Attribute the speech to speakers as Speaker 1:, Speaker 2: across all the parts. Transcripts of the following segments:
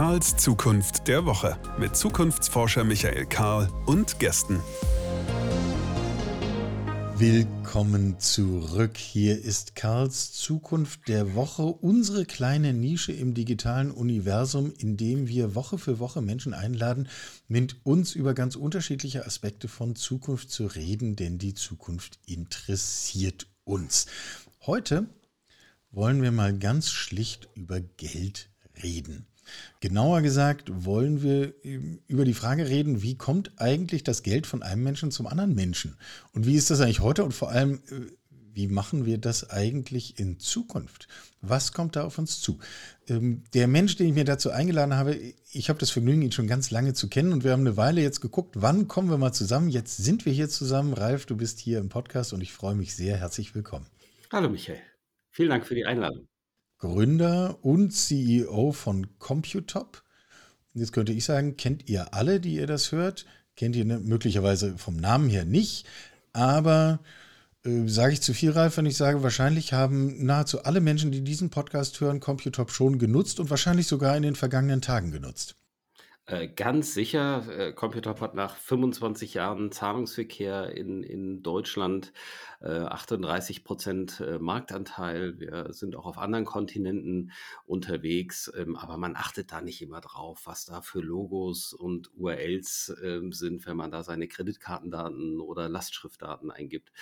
Speaker 1: Karls Zukunft der Woche mit Zukunftsforscher Michael Karl und Gästen.
Speaker 2: Willkommen zurück. Hier ist Karls Zukunft der Woche, unsere kleine Nische im digitalen Universum, in dem wir Woche für Woche Menschen einladen, mit uns über ganz unterschiedliche Aspekte von Zukunft zu reden, denn die Zukunft interessiert uns. Heute wollen wir mal ganz schlicht über Geld reden. Genauer gesagt wollen wir ähm, über die Frage reden, wie kommt eigentlich das Geld von einem Menschen zum anderen Menschen? Und wie ist das eigentlich heute? Und vor allem, äh, wie machen wir das eigentlich in Zukunft? Was kommt da auf uns zu? Ähm, der Mensch, den ich mir dazu eingeladen habe, ich habe das Vergnügen, ihn schon ganz lange zu kennen und wir haben eine Weile jetzt geguckt, wann kommen wir mal zusammen? Jetzt sind wir hier zusammen. Ralf, du bist hier im Podcast und ich freue mich sehr. Herzlich willkommen.
Speaker 3: Hallo Michael. Vielen Dank für die Einladung.
Speaker 2: Gründer und CEO von Computop. Jetzt könnte ich sagen, kennt ihr alle, die ihr das hört? Kennt ihr ne, möglicherweise vom Namen her nicht, aber äh, sage ich zu viel, Ralf, wenn ich sage, wahrscheinlich haben nahezu alle Menschen, die diesen Podcast hören, Computop schon genutzt und wahrscheinlich sogar in den vergangenen Tagen genutzt.
Speaker 3: Äh, ganz sicher, äh, Computop hat nach 25 Jahren Zahlungsverkehr in, in Deutschland äh, 38 Prozent äh, Marktanteil. Wir sind auch auf anderen Kontinenten unterwegs, ähm, aber man achtet da nicht immer drauf, was da für Logos und URLs äh, sind, wenn man da seine Kreditkartendaten oder Lastschriftdaten eingibt.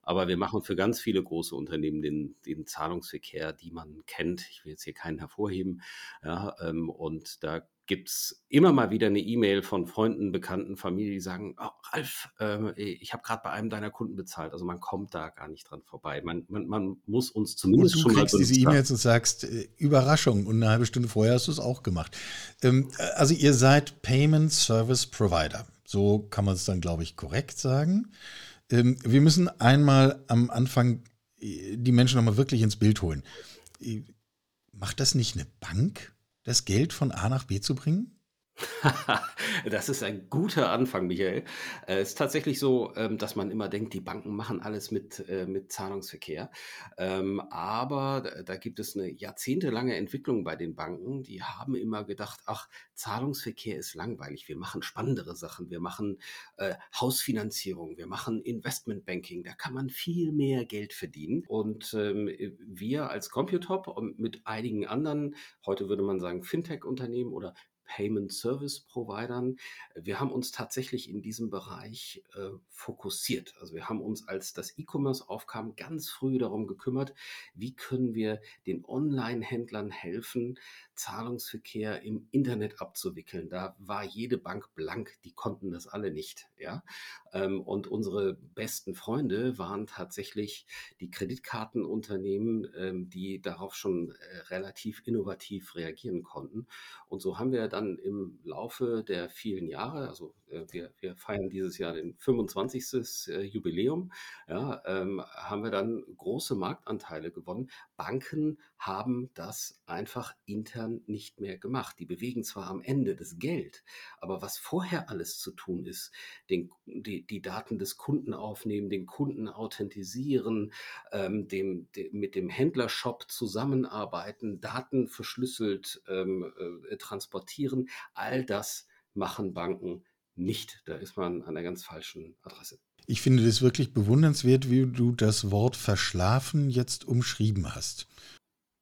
Speaker 3: Aber wir machen für ganz viele große Unternehmen den, den Zahlungsverkehr, die man kennt. Ich will jetzt hier keinen hervorheben. Ja, ähm, und da gibt es immer mal wieder eine E-Mail von Freunden, Bekannten, Familie, die sagen, oh, Ralf, äh, ich habe gerade bei einem deiner Kunden bezahlt. Also man kommt da gar nicht dran vorbei. Man, man, man muss uns zumindest
Speaker 2: und du
Speaker 3: schon
Speaker 2: kriegst mal diese E-Mails und sagst, äh, Überraschung und eine halbe Stunde vorher hast du es auch gemacht. Ähm, äh, also ihr seid Payment Service Provider. So kann man es dann, glaube ich, korrekt sagen. Ähm, wir müssen einmal am Anfang äh, die Menschen nochmal wirklich ins Bild holen. Äh, macht das nicht eine Bank? Das Geld von A nach B zu bringen?
Speaker 3: Das ist ein guter Anfang, Michael. Äh, Es ist tatsächlich so, ähm, dass man immer denkt, die Banken machen alles mit, äh, mit Zahlungsverkehr. Ähm, Aber da da gibt es eine jahrzehntelange Entwicklung bei den Banken. Die haben immer gedacht, ach, Zahlungsverkehr ist langweilig. Wir machen spannendere Sachen. Wir machen äh, Hausfinanzierung. Wir machen Investmentbanking. Da kann man viel mehr Geld verdienen. Und ähm, wir als Computop und mit einigen anderen, heute würde man sagen Fintech-Unternehmen oder Payment Service Providern. Wir haben uns tatsächlich in diesem Bereich äh, fokussiert. Also wir haben uns, als das E-Commerce aufkam, ganz früh darum gekümmert, wie können wir den Online-Händlern helfen, Zahlungsverkehr im Internet abzuwickeln. Da war jede Bank blank, die konnten das alle nicht. Ja? Ähm, und unsere besten Freunde waren tatsächlich die Kreditkartenunternehmen, ähm, die darauf schon äh, relativ innovativ reagieren konnten. Und so haben wir dann im Laufe der vielen Jahre, also äh, wir, wir feiern dieses Jahr den 25. Äh, Jubiläum, ja, ähm, haben wir dann große Marktanteile gewonnen. Banken haben das einfach intern nicht mehr gemacht. Die bewegen zwar am Ende das Geld, aber was vorher alles zu tun ist, den, die, die Daten des Kunden aufnehmen, den Kunden authentisieren, ähm, dem, dem, mit dem Händlershop zusammenarbeiten, Daten verschlüsselt ähm, äh, transportieren, all das machen Banken nicht. Da ist man an der ganz falschen Adresse.
Speaker 2: Ich finde das wirklich bewundernswert, wie du das Wort verschlafen jetzt umschrieben hast.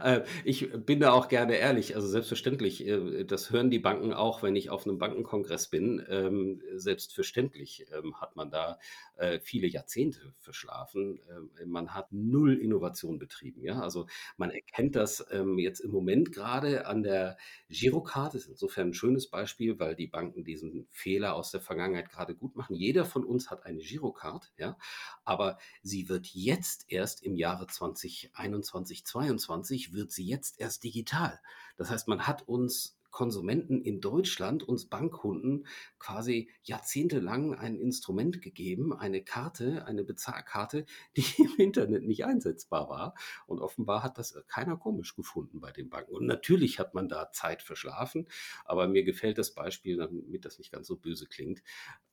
Speaker 3: ich bin da auch gerne ehrlich. Also selbstverständlich, äh, das hören die Banken auch, wenn ich auf einem Bankenkongress bin. Ähm, selbstverständlich ähm, hat man da äh, viele Jahrzehnte verschlafen. Ähm, man hat null Innovation betrieben. Ja, also man erkennt das jetzt im Moment gerade an der Girocard. Ist insofern ein schönes Beispiel, weil die Banken diesen Fehler aus der Vergangenheit gerade gut machen. Jeder von uns hat eine Girocard, ja, aber sie wird jetzt erst im Jahre 2021, 2022 wird sie jetzt erst digital. Das heißt, man hat uns Konsumenten in Deutschland, uns Bankkunden, quasi jahrzehntelang ein Instrument gegeben, eine Karte, eine Bezahlkarte, die im Internet nicht einsetzbar war. Und offenbar hat das keiner komisch gefunden bei den Banken. Und natürlich hat man da Zeit verschlafen, aber mir gefällt das Beispiel, damit das nicht ganz so böse klingt,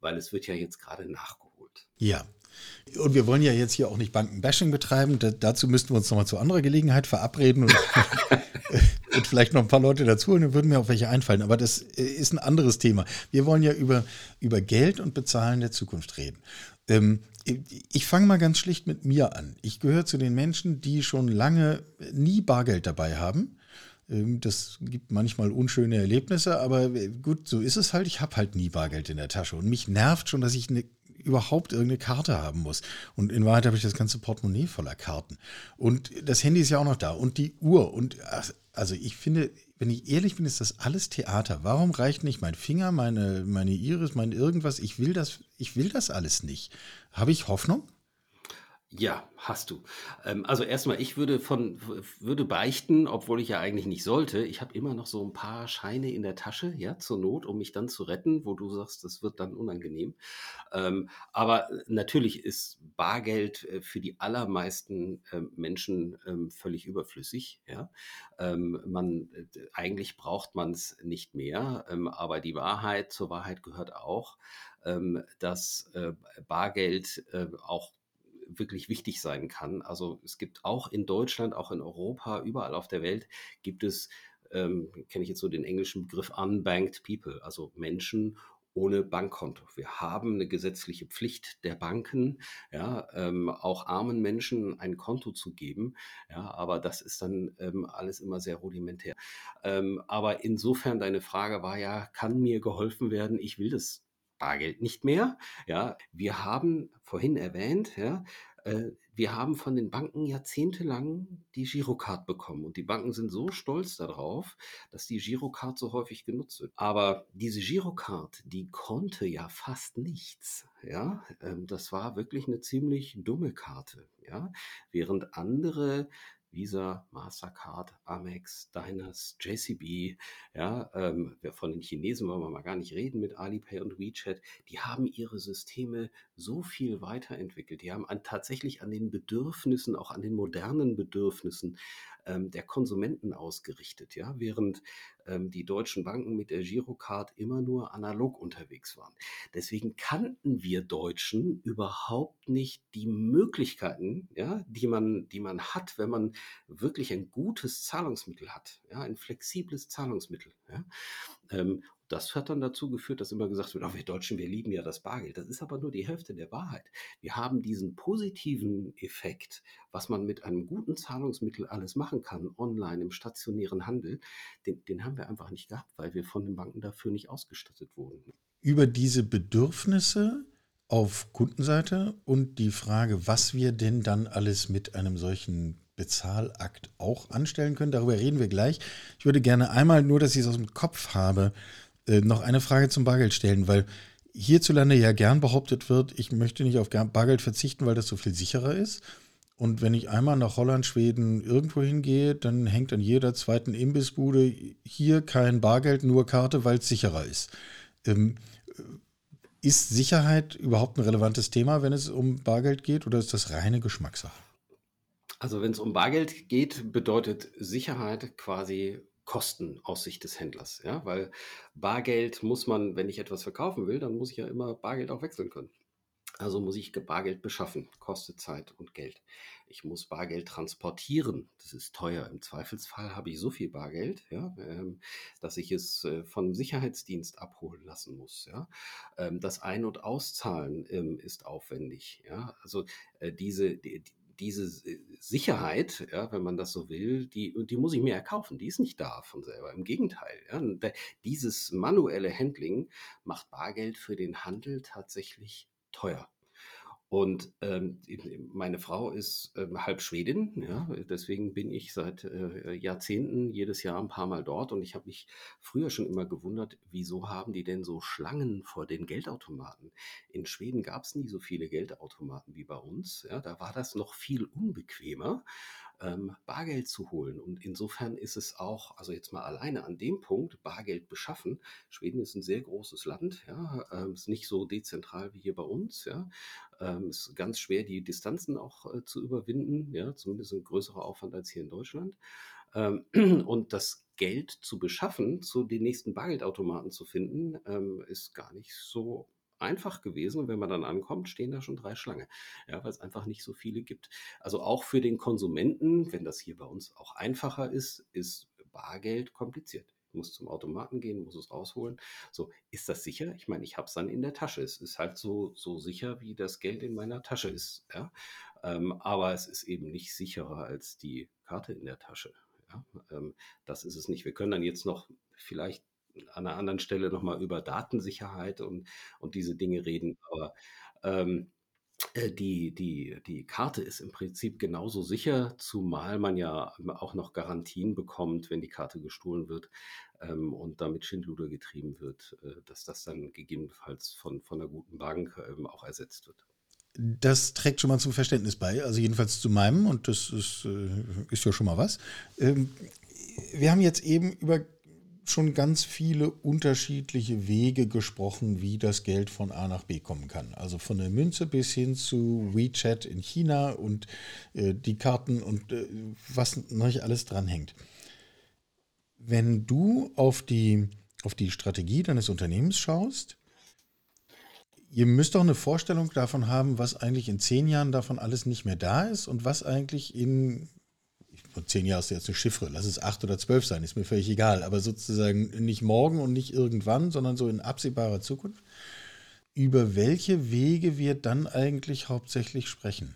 Speaker 3: weil es wird ja jetzt gerade nachgeholt. Abgeholt.
Speaker 2: Ja. Und wir wollen ja jetzt hier auch nicht Bankenbashing betreiben. Da, dazu müssten wir uns nochmal zu anderer Gelegenheit verabreden und, und, vielleicht noch ein paar Leute dazu und dann würden mir auch welche einfallen. Aber das äh, ist ein anderes Thema. Wir wollen ja über, über Geld und Bezahlen der Zukunft reden. Ähm, ich fange mal ganz schlicht mit mir an. Ich gehöre zu den Menschen, die schon lange nie Bargeld dabei haben. Ähm, das gibt manchmal unschöne Erlebnisse, aber äh, gut, so ist es halt. Ich habe halt nie Bargeld in der Tasche. Und mich nervt schon, dass ich eine, überhaupt irgendeine Karte haben muss. Und in Wahrheit habe ich das ganze Portemonnaie voller Karten. Und das Handy ist ja auch noch da. Und die Uhr. Und also ich finde, wenn ich ehrlich bin, ist das alles Theater. Warum reicht nicht mein Finger, meine, meine Iris, mein irgendwas? Ich will das, ich will das alles nicht. Habe ich Hoffnung?
Speaker 3: Ja, hast du. Ähm, also erstmal, ich würde von würde beichten, obwohl ich ja eigentlich nicht sollte. Ich habe immer noch so ein paar Scheine in der Tasche, ja, zur Not, um mich dann zu retten, wo du sagst, das wird dann unangenehm. Ähm, aber natürlich ist Bargeld äh, für die allermeisten äh, Menschen ähm, völlig überflüssig. Ja, ähm, man äh, eigentlich braucht man es nicht mehr. Ähm, aber die Wahrheit zur Wahrheit gehört auch, ähm, dass äh, Bargeld äh, auch wirklich wichtig sein kann. Also es gibt auch in Deutschland, auch in Europa, überall auf der Welt gibt es, ähm, kenne ich jetzt so den englischen Begriff unbanked people, also Menschen ohne Bankkonto. Wir haben eine gesetzliche Pflicht der Banken, ja, ähm, auch armen Menschen ein Konto zu geben. Ja, aber das ist dann ähm, alles immer sehr rudimentär. Ähm, aber insofern deine Frage war ja, kann mir geholfen werden? Ich will das Bargeld nicht mehr. Ja, wir haben vorhin erwähnt, ja, äh, wir haben von den Banken jahrzehntelang die Girocard bekommen und die Banken sind so stolz darauf, dass die Girocard so häufig genutzt wird. Aber diese Girocard, die konnte ja fast nichts. Ja, ähm, das war wirklich eine ziemlich dumme Karte. Ja, während andere Visa, Mastercard, Amex, Diners, JCB, ja, ähm, von den Chinesen wollen wir mal gar nicht reden mit Alipay und WeChat, die haben ihre Systeme so viel weiterentwickelt. Die haben an, tatsächlich an den Bedürfnissen, auch an den modernen Bedürfnissen ähm, der Konsumenten ausgerichtet, ja, während ähm, die deutschen Banken mit der Girocard immer nur analog unterwegs waren. Deswegen kannten wir Deutschen überhaupt nicht die Möglichkeiten, ja, die man, die man hat, wenn man wirklich ein gutes Zahlungsmittel hat, ja, ein flexibles Zahlungsmittel. Ja. Ähm, das hat dann dazu geführt, dass immer gesagt wird, oh, wir Deutschen, wir lieben ja das Bargeld. Das ist aber nur die Hälfte der Wahrheit. Wir haben diesen positiven Effekt, was man mit einem guten Zahlungsmittel alles machen kann, online, im stationären Handel, den, den haben wir einfach nicht gehabt, weil wir von den Banken dafür nicht ausgestattet wurden.
Speaker 2: Über diese Bedürfnisse auf Kundenseite und die Frage, was wir denn dann alles mit einem solchen Bezahlakt auch anstellen können. Darüber reden wir gleich. Ich würde gerne einmal, nur dass ich es aus dem Kopf habe, äh, noch eine Frage zum Bargeld stellen, weil hierzulande ja gern behauptet wird, ich möchte nicht auf Bargeld verzichten, weil das so viel sicherer ist. Und wenn ich einmal nach Holland, Schweden irgendwo hingehe, dann hängt an jeder zweiten Imbissbude hier kein Bargeld, nur Karte, weil es sicherer ist. Ähm, ist Sicherheit überhaupt ein relevantes Thema, wenn es um Bargeld geht, oder ist das reine Geschmackssache?
Speaker 3: Also wenn es um Bargeld geht, bedeutet Sicherheit quasi Kosten aus Sicht des Händlers. Ja? Weil Bargeld muss man, wenn ich etwas verkaufen will, dann muss ich ja immer Bargeld auch wechseln können. Also muss ich Bargeld beschaffen, kostet Zeit und Geld. Ich muss Bargeld transportieren, das ist teuer. Im Zweifelsfall habe ich so viel Bargeld, ja, ähm, dass ich es äh, vom Sicherheitsdienst abholen lassen muss. Ja. Ähm, das Ein- und Auszahlen ähm, ist aufwendig. Ja. Also äh, diese, die, diese Sicherheit, ja, wenn man das so will, die, die muss ich mir erkaufen. Die ist nicht da von selber. Im Gegenteil. Ja, dieses manuelle Handling macht Bargeld für den Handel tatsächlich teuer. Und ähm, meine Frau ist ähm, halb Schwedin, ja, deswegen bin ich seit äh, Jahrzehnten jedes Jahr ein paar Mal dort. Und ich habe mich früher schon immer gewundert, wieso haben die denn so Schlangen vor den Geldautomaten? In Schweden gab es nie so viele Geldautomaten wie bei uns, ja, da war das noch viel unbequemer ähm, Bargeld zu holen. Und insofern ist es auch, also jetzt mal alleine an dem Punkt, Bargeld beschaffen. Schweden ist ein sehr großes Land, ja, ähm, ist nicht so dezentral wie hier bei uns, ja. Ähm, ist ganz schwer, die Distanzen auch äh, zu überwinden, ja, zumindest ein größerer Aufwand als hier in Deutschland. Ähm, und das Geld zu beschaffen, zu den nächsten Bargeldautomaten zu finden, ähm, ist gar nicht so einfach gewesen und wenn man dann ankommt, stehen da schon drei Schlange, ja, weil es einfach nicht so viele gibt. Also auch für den Konsumenten, wenn das hier bei uns auch einfacher ist, ist Bargeld kompliziert. Ich muss zum Automaten gehen, muss es rausholen. So, ist das sicher? Ich meine, ich habe es dann in der Tasche. Es ist halt so, so sicher, wie das Geld in meiner Tasche ist. Ja? Ähm, aber es ist eben nicht sicherer als die Karte in der Tasche. Ja? Ähm, das ist es nicht. Wir können dann jetzt noch vielleicht an einer anderen Stelle nochmal über Datensicherheit und, und diese Dinge reden. Aber ähm, äh, die, die, die Karte ist im Prinzip genauso sicher, zumal man ja auch noch Garantien bekommt, wenn die Karte gestohlen wird ähm, und damit Schindluder getrieben wird, äh, dass das dann gegebenenfalls von, von einer guten Bank ähm, auch ersetzt wird.
Speaker 2: Das trägt schon mal zum Verständnis bei, also jedenfalls zu meinem, und das ist, äh, ist ja schon mal was. Ähm, wir haben jetzt eben über schon ganz viele unterschiedliche Wege gesprochen, wie das Geld von A nach B kommen kann. Also von der Münze bis hin zu WeChat in China und äh, die Karten und äh, was noch nicht alles dranhängt. Wenn du auf die, auf die Strategie deines Unternehmens schaust, ihr müsst doch eine Vorstellung davon haben, was eigentlich in zehn Jahren davon alles nicht mehr da ist und was eigentlich in vor zehn Jahren ist jetzt eine Chiffre, lass es acht oder zwölf sein, ist mir völlig egal, aber sozusagen nicht morgen und nicht irgendwann, sondern so in absehbarer Zukunft, über welche Wege wir dann eigentlich hauptsächlich sprechen.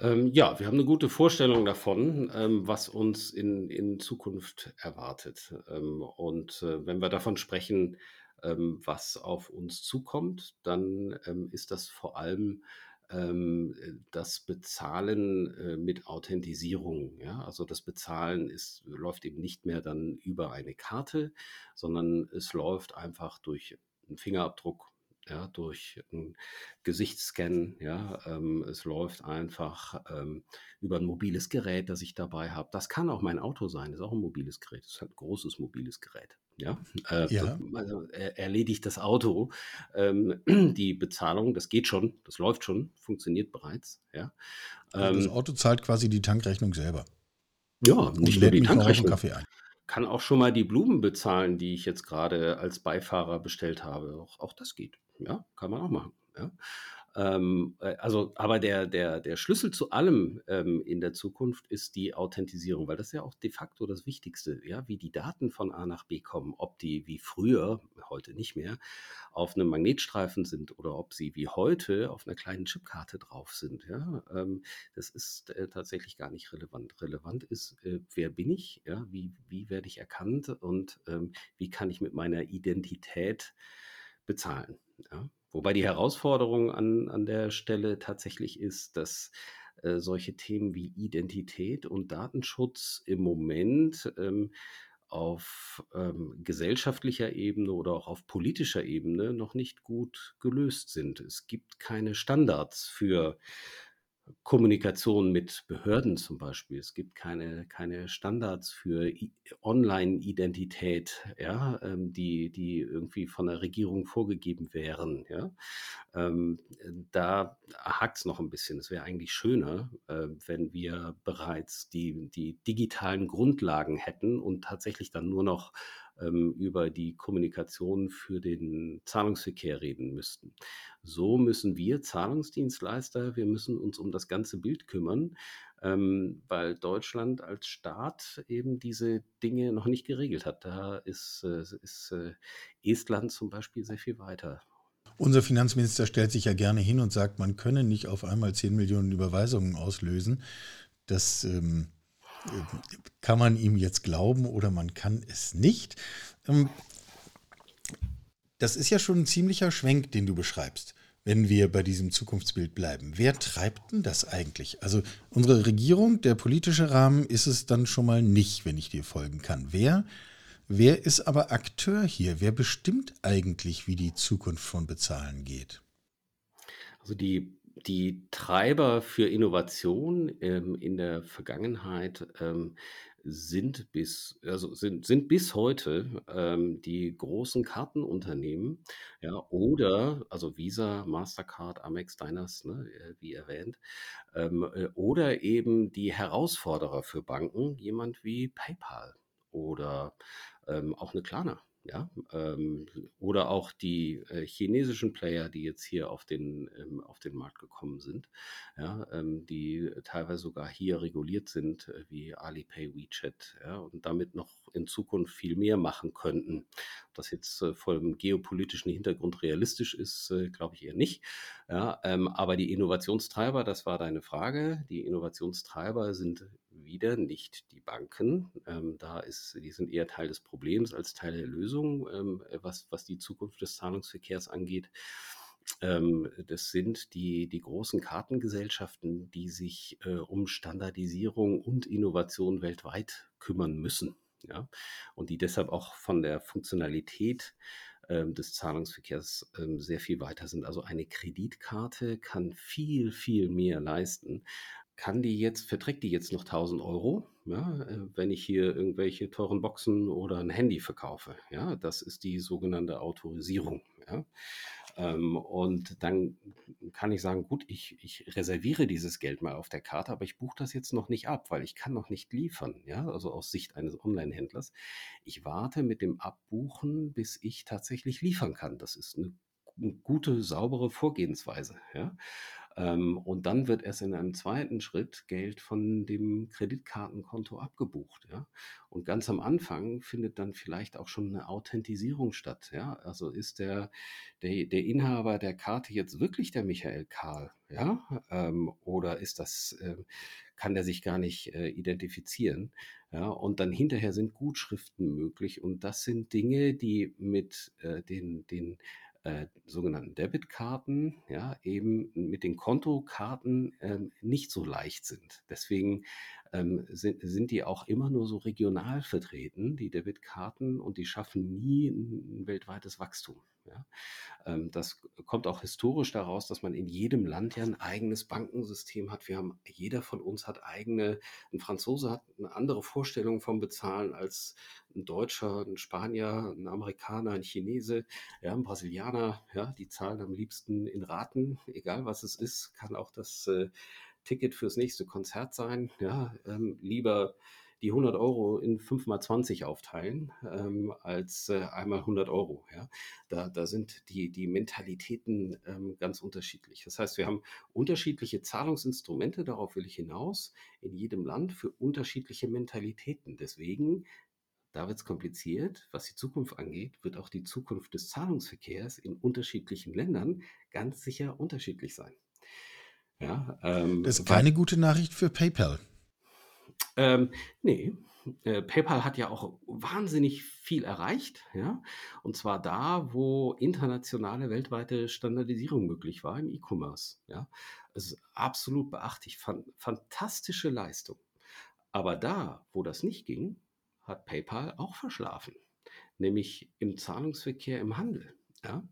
Speaker 3: Ähm, ja, wir haben eine gute Vorstellung davon, ähm, was uns in, in Zukunft erwartet. Ähm, und äh, wenn wir davon sprechen, ähm, was auf uns zukommt, dann ähm, ist das vor allem das Bezahlen äh, mit Authentisierung. Ja? Also das Bezahlen ist, läuft eben nicht mehr dann über eine Karte, sondern es läuft einfach durch einen Fingerabdruck ja, durch ein Gesichtsscan, ja, ähm, es läuft einfach ähm, über ein mobiles Gerät, das ich dabei habe. Das kann auch mein Auto sein, ist auch ein mobiles Gerät, ist halt ein großes mobiles Gerät. Ja, äh, ja. Also, er, erledigt das Auto. Ähm, die Bezahlung, das geht schon, das läuft schon, funktioniert bereits. Ja.
Speaker 2: Also das ähm Auto zahlt quasi die Tankrechnung selber.
Speaker 3: Ja, nicht nur die Tankrechnung. Kaffee ein kann auch schon mal die Blumen bezahlen, die ich jetzt gerade als Beifahrer bestellt habe. Auch, auch das geht. Ja, kann man auch machen. Ja. Ähm, äh, also, aber der, der, der Schlüssel zu allem ähm, in der Zukunft ist die Authentisierung, weil das ist ja auch de facto das Wichtigste, ja, wie die Daten von A nach B kommen, ob die wie früher, heute nicht mehr, auf einem Magnetstreifen sind oder ob sie wie heute auf einer kleinen Chipkarte drauf sind. Ja, ähm, das ist äh, tatsächlich gar nicht relevant. Relevant ist, äh, wer bin ich, ja, wie, wie werde ich erkannt und ähm, wie kann ich mit meiner Identität bezahlen. Ja? Wobei die Herausforderung an, an der Stelle tatsächlich ist, dass äh, solche Themen wie Identität und Datenschutz im Moment ähm, auf ähm, gesellschaftlicher Ebene oder auch auf politischer Ebene noch nicht gut gelöst sind. Es gibt keine Standards für Kommunikation mit Behörden zum Beispiel. Es gibt keine, keine Standards für Online-Identität, ja, ähm, die, die irgendwie von der Regierung vorgegeben wären. Ja. Ähm, da hakt es noch ein bisschen. Es wäre eigentlich schöner, äh, wenn wir bereits die, die digitalen Grundlagen hätten und tatsächlich dann nur noch ähm, über die Kommunikation für den Zahlungsverkehr reden müssten. So müssen wir Zahlungsdienstleister, wir müssen uns um das ganze Bild kümmern, ähm, weil Deutschland als Staat eben diese Dinge noch nicht geregelt hat. Da ist, äh, ist äh, Estland zum Beispiel sehr viel weiter.
Speaker 2: Unser Finanzminister stellt sich ja gerne hin und sagt, man könne nicht auf einmal 10 Millionen Überweisungen auslösen. Das ähm, kann man ihm jetzt glauben oder man kann es nicht. Ähm, das ist ja schon ein ziemlicher Schwenk, den du beschreibst, wenn wir bei diesem Zukunftsbild bleiben. Wer treibt denn das eigentlich? Also unsere Regierung, der politische Rahmen ist es dann schon mal nicht, wenn ich dir folgen kann. Wer, wer ist aber Akteur hier? Wer bestimmt eigentlich, wie die Zukunft von Bezahlen geht?
Speaker 3: Also die die Treiber für Innovation ähm, in der Vergangenheit ähm, sind bis, also sind, sind bis heute ähm, die großen Kartenunternehmen, ja, oder, also Visa, Mastercard, Amex, Diners, ne, äh, wie erwähnt, ähm, äh, oder eben die Herausforderer für Banken, jemand wie PayPal oder ähm, auch eine Klarna. Ja, ähm, oder auch die äh, chinesischen Player, die jetzt hier auf den, ähm, auf den Markt gekommen sind, ja, ähm, die teilweise sogar hier reguliert sind, äh, wie Alipay, WeChat, ja, und damit noch in Zukunft viel mehr machen könnten. Ob das jetzt äh, vor dem geopolitischen Hintergrund realistisch ist, äh, glaube ich eher nicht. Ja, ähm, aber die Innovationstreiber, das war deine Frage, die Innovationstreiber sind wieder nicht die Banken. Ähm, da ist, die sind eher Teil des Problems als Teil der Lösung, ähm, was, was die Zukunft des Zahlungsverkehrs angeht. Ähm, das sind die, die großen Kartengesellschaften, die sich äh, um Standardisierung und Innovation weltweit kümmern müssen. Ja? Und die deshalb auch von der Funktionalität des Zahlungsverkehrs ähm, sehr viel weiter sind. Also eine Kreditkarte kann viel, viel mehr leisten kann die jetzt, verträgt die jetzt noch 1000 Euro, ja, äh, wenn ich hier irgendwelche teuren Boxen oder ein Handy verkaufe? Ja, das ist die sogenannte Autorisierung. Ja. Ähm, und dann kann ich sagen, gut, ich, ich reserviere dieses Geld mal auf der Karte, aber ich buche das jetzt noch nicht ab, weil ich kann noch nicht liefern, ja, also aus Sicht eines Online-Händlers. Ich warte mit dem Abbuchen, bis ich tatsächlich liefern kann. Das ist eine, eine gute, saubere Vorgehensweise, ja. Ähm, und dann wird erst in einem zweiten Schritt Geld von dem Kreditkartenkonto abgebucht. Ja? Und ganz am Anfang findet dann vielleicht auch schon eine Authentisierung statt. Ja? Also ist der, der, der Inhaber der Karte jetzt wirklich der Michael Karl? Ja? Ähm, oder ist das, äh, kann der sich gar nicht äh, identifizieren? Ja? Und dann hinterher sind Gutschriften möglich. Und das sind Dinge, die mit äh, den, den äh, sogenannten Debitkarten, ja, eben mit den Kontokarten ähm, nicht so leicht sind. Deswegen ähm, sind, sind die auch immer nur so regional vertreten, die Debitkarten, und die schaffen nie ein weltweites Wachstum. Ja. Ähm, das kommt auch historisch daraus, dass man in jedem Land ja ein eigenes Bankensystem hat. Wir haben, jeder von uns hat eigene, ein Franzose hat eine andere Vorstellung vom Bezahlen als ein Deutscher, ein Spanier, ein Amerikaner, ein Chinese, ja, ein Brasilianer, ja, die zahlen am liebsten in Raten, egal was es ist, kann auch das äh, Ticket fürs nächste Konzert sein, ja, ähm, lieber die 100 Euro in 5 mal 20 aufteilen, ähm, als äh, einmal 100 Euro. Ja? Da, da sind die, die Mentalitäten ähm, ganz unterschiedlich. Das heißt, wir haben unterschiedliche Zahlungsinstrumente, darauf will ich hinaus, in jedem Land für unterschiedliche Mentalitäten. Deswegen da wird es kompliziert. Was die Zukunft angeht, wird auch die Zukunft des Zahlungsverkehrs in unterschiedlichen Ländern ganz sicher unterschiedlich sein.
Speaker 2: Ja, ähm, das ist keine gute Nachricht für PayPal.
Speaker 3: Ähm, nee, äh, PayPal hat ja auch wahnsinnig viel erreicht, ja. Und zwar da, wo internationale, weltweite Standardisierung möglich war im E-Commerce, ja. Ist absolut beachtlich, fan fantastische Leistung. Aber da, wo das nicht ging, hat PayPal auch verschlafen, nämlich im Zahlungsverkehr im Handel, ja.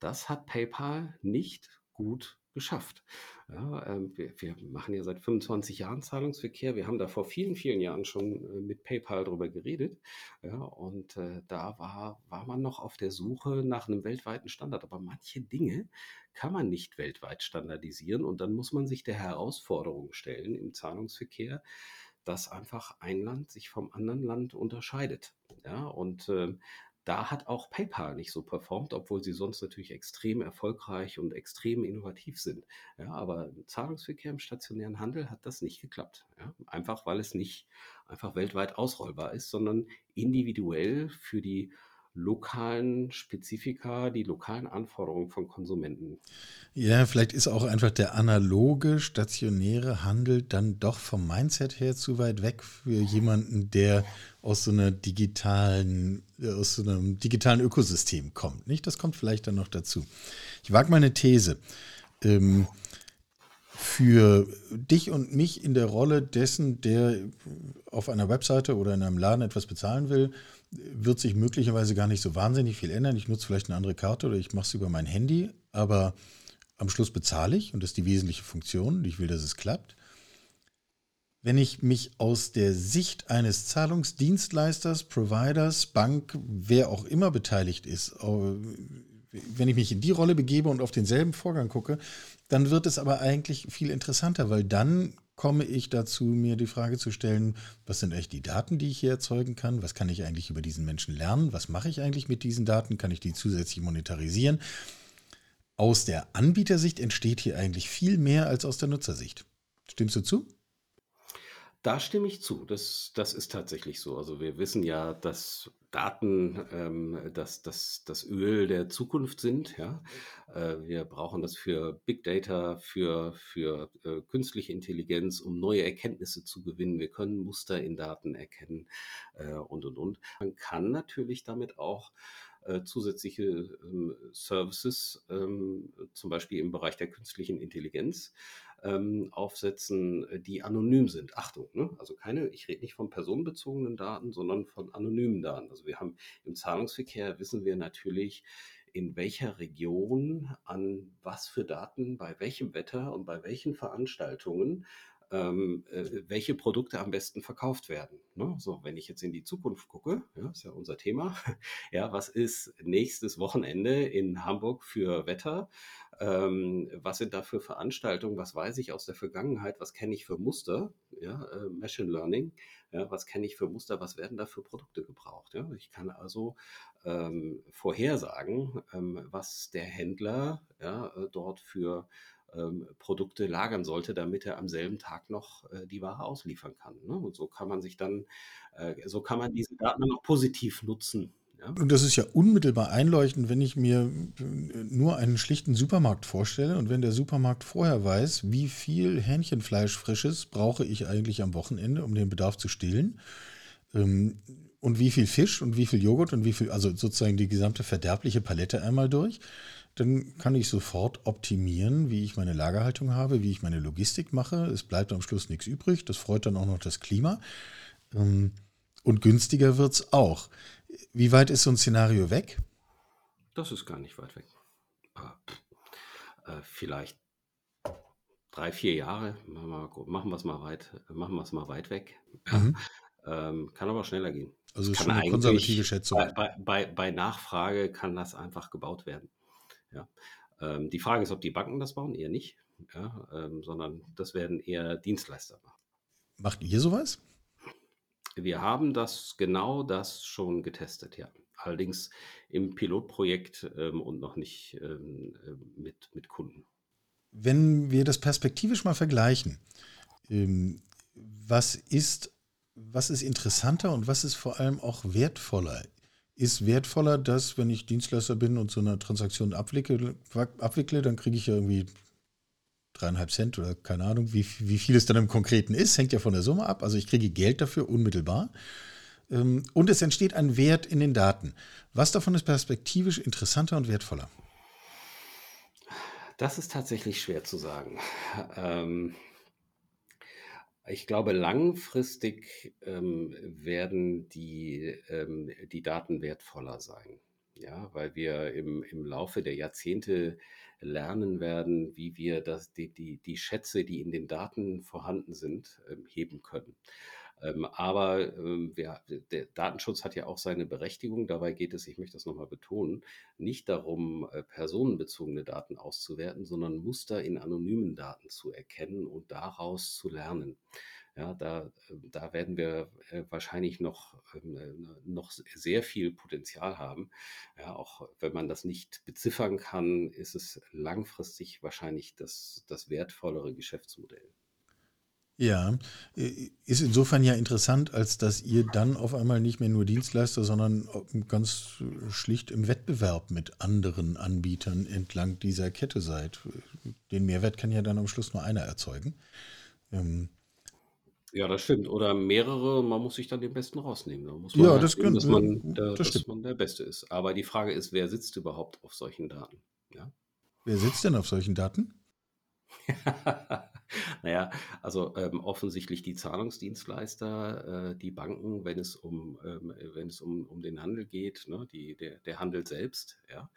Speaker 3: Das hat PayPal nicht gut geschafft. Ja, ähm, wir, wir, machen ja seit 25 Jahren Zahlungsverkehr. Wir haben da vor vielen, vielen Jahren schon äh, mit PayPal drüber geredet. Ja, und äh, da war, war man noch auf der Suche nach einem weltweiten Standard. Aber manche Dinge kann man nicht weltweit standardisieren. Und dann muss man sich der Herausforderung stellen im Zahlungsverkehr, dass einfach ein Land sich vom anderen Land unterscheidet. Ja, und äh, da hat auch PayPal nicht so performt, obwohl sie sonst natürlich extrem erfolgreich und extrem innovativ sind. Ja, aber im Zahlungsverkehr im stationären Handel hat das nicht geklappt. Ja, einfach weil es nicht einfach weltweit ausrollbar ist, sondern individuell für die lokalen Spezifika, die lokalen Anforderungen von Konsumenten.
Speaker 2: Ja, vielleicht ist auch einfach der analoge, stationäre Handel dann doch vom Mindset her zu weit weg für jemanden, der aus so einer digitalen, aus so einem digitalen Ökosystem kommt. Nicht? Das kommt vielleicht dann noch dazu. Ich wage mal eine These. Ähm, für dich und mich in der Rolle dessen, der auf einer Webseite oder in einem Laden etwas bezahlen will, wird sich möglicherweise gar nicht so wahnsinnig viel ändern. Ich nutze vielleicht eine andere Karte oder ich mache es über mein Handy, aber am Schluss bezahle ich und das ist die wesentliche Funktion. Ich will, dass es klappt. Wenn ich mich aus der Sicht eines Zahlungsdienstleisters, Providers, Bank, wer auch immer beteiligt ist, wenn ich mich in die Rolle begebe und auf denselben Vorgang gucke, dann wird es aber eigentlich viel interessanter, weil dann komme ich dazu, mir die Frage zu stellen, was sind eigentlich die Daten, die ich hier erzeugen kann? Was kann ich eigentlich über diesen Menschen lernen? Was mache ich eigentlich mit diesen Daten? Kann ich die zusätzlich monetarisieren? Aus der Anbietersicht entsteht hier eigentlich viel mehr als aus der Nutzersicht. Stimmst du zu?
Speaker 3: Da stimme ich zu. Das, das ist tatsächlich so. Also wir wissen ja, dass Daten ähm, das, das, das Öl der Zukunft sind. Ja? Äh, wir brauchen das für Big Data, für, für äh, künstliche Intelligenz, um neue Erkenntnisse zu gewinnen. Wir können Muster in Daten erkennen äh, und, und, und. Man kann natürlich damit auch äh, zusätzliche ähm, Services, ähm, zum Beispiel im Bereich der künstlichen Intelligenz, ähm, aufsetzen, äh, die anonym sind. Achtung, ne? also keine, ich rede nicht von personenbezogenen Daten, sondern von anonymen Daten. Also wir haben im Zahlungsverkehr wissen wir natürlich, in welcher Region, an was für Daten, bei welchem Wetter und bei welchen Veranstaltungen ähm, äh, welche Produkte am besten verkauft werden. Ne? So, wenn ich jetzt in die Zukunft gucke, ja, ist ja unser Thema. Ja, was ist nächstes Wochenende in Hamburg für Wetter? Ähm, was sind da für Veranstaltungen? Was weiß ich aus der Vergangenheit? Was kenne ich für Muster? Ja, äh, Machine Learning. Ja, was kenne ich für Muster? Was werden da für Produkte gebraucht? Ja, ich kann also ähm, vorhersagen, ähm, was der Händler ja, äh, dort für ähm, Produkte lagern sollte, damit er am selben Tag noch äh, die Ware ausliefern kann. Ne? Und so kann man sich dann, äh, so kann man diese Daten auch positiv nutzen.
Speaker 2: Ja? Und das ist ja unmittelbar einleuchtend, wenn ich mir äh, nur einen schlichten Supermarkt vorstelle und wenn der Supermarkt vorher weiß, wie viel Hähnchenfleisch frisches brauche ich eigentlich am Wochenende, um den Bedarf zu stillen. Ähm, und wie viel Fisch und wie viel Joghurt und wie viel, also sozusagen die gesamte verderbliche Palette einmal durch dann kann ich sofort optimieren, wie ich meine Lagerhaltung habe, wie ich meine Logistik mache. Es bleibt am Schluss nichts übrig. Das freut dann auch noch das Klima. Ähm, und günstiger wird es auch. Wie weit ist so ein Szenario weg?
Speaker 3: Das ist gar nicht weit weg. Äh, vielleicht drei, vier Jahre. Machen wir es mal weit, machen wir es mal weit weg. Mhm. Ähm, kann aber schneller gehen.
Speaker 2: Also ist schon eine konservative Schätzung.
Speaker 3: Bei, bei, bei, Nachfrage kann das einfach gebaut werden. Ja. Ähm, die Frage ist, ob die Banken das bauen, eher nicht, ja, ähm, sondern das werden eher Dienstleister machen.
Speaker 2: Macht ihr sowas?
Speaker 3: Wir haben das genau das schon getestet, ja. Allerdings im Pilotprojekt ähm, und noch nicht ähm, äh, mit, mit Kunden.
Speaker 2: Wenn wir das perspektivisch mal vergleichen, ähm, was ist, was ist interessanter und was ist vor allem auch wertvoller? Ist wertvoller, dass, wenn ich Dienstleister bin und so eine Transaktion abwickle, abwickle dann kriege ich ja irgendwie dreieinhalb Cent oder keine Ahnung, wie, wie viel es dann im Konkreten ist, hängt ja von der Summe ab. Also ich kriege Geld dafür unmittelbar. Ähm, und es entsteht ein Wert in den Daten. Was davon ist perspektivisch interessanter und wertvoller?
Speaker 3: Das ist tatsächlich schwer zu sagen. Ähm, ich glaube, langfristig ähm, werden die, ähm, die Daten wertvoller sein. Ja, weil wir im, im Laufe der Jahrzehnte lernen werden, wie wir das, die, die, die Schätze, die in den Daten vorhanden sind, ähm, heben können. Ähm, aber ähm, wir, der Datenschutz hat ja auch seine Berechtigung. Dabei geht es, ich möchte das nochmal betonen, nicht darum, äh, personenbezogene Daten auszuwerten, sondern Muster in anonymen Daten zu erkennen und daraus zu lernen. Ja, da, da werden wir äh, wahrscheinlich noch, ähm, äh, noch sehr viel Potenzial haben. Ja, auch wenn man das nicht beziffern kann, ist es langfristig wahrscheinlich das, das wertvollere Geschäftsmodell.
Speaker 2: Ja, äh, ist insofern ja interessant, als dass ihr dann auf einmal nicht mehr nur Dienstleister, sondern ganz schlicht im Wettbewerb mit anderen Anbietern entlang dieser Kette seid. Den Mehrwert kann ja dann am Schluss nur einer erzeugen. Ähm,
Speaker 3: ja, das stimmt. Oder mehrere, man muss sich dann den Besten rausnehmen. Da muss
Speaker 2: man Ja, halt das sehen,
Speaker 3: dass man, der, das dass man der Beste ist. Aber die Frage ist, wer sitzt überhaupt auf solchen Daten? Ja?
Speaker 2: Wer sitzt denn auf solchen Daten?
Speaker 3: naja, also ähm, offensichtlich die Zahlungsdienstleister, äh, die Banken, wenn es um, ähm, wenn es um, um den Handel geht, ne, die, der, der Handel selbst, ja.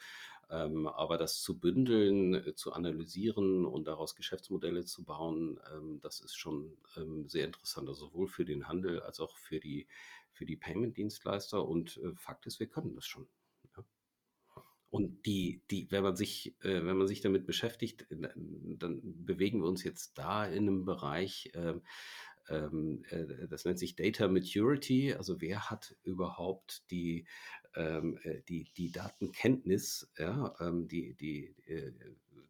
Speaker 3: Ähm, aber das zu bündeln, äh, zu analysieren und daraus Geschäftsmodelle zu bauen, ähm, das ist schon ähm, sehr interessant, also sowohl für den Handel als auch für die, für die Payment-Dienstleister. Und äh, Fakt ist, wir können das schon. Und die, die, wenn man sich, äh, wenn man sich damit beschäftigt, äh, dann bewegen wir uns jetzt da in einem Bereich, ähm, ähm, äh, das nennt sich Data Maturity. Also wer hat überhaupt die, ähm, äh, die, die Datenkenntnis, ja, die, die, äh,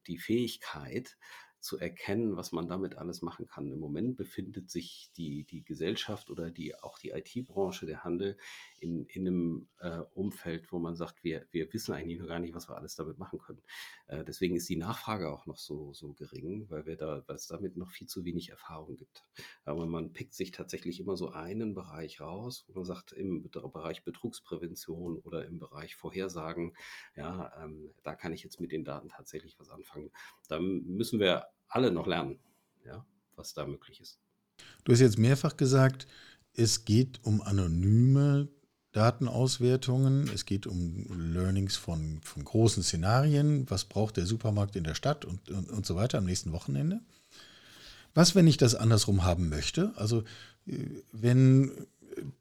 Speaker 3: die Fähigkeit, zu erkennen, was man damit alles machen kann. Im Moment befindet sich die, die Gesellschaft oder die, auch die IT-Branche, der Handel in, in einem äh, Umfeld, wo man sagt, wir, wir wissen eigentlich noch gar nicht, was wir alles damit machen können. Äh, deswegen ist die Nachfrage auch noch so, so gering, weil, wir da, weil es damit noch viel zu wenig Erfahrung gibt. Aber man pickt sich tatsächlich immer so einen Bereich raus, wo man sagt, im Bereich Betrugsprävention oder im Bereich Vorhersagen, ja, ähm, da kann ich jetzt mit den Daten tatsächlich was anfangen. Da müssen wir alle noch lernen, ja, was da möglich ist.
Speaker 2: Du hast jetzt mehrfach gesagt, es geht um anonyme Datenauswertungen, es geht um Learnings von, von großen Szenarien, was braucht der Supermarkt in der Stadt und, und, und so weiter am nächsten Wochenende. Was, wenn ich das andersrum haben möchte? Also äh, wenn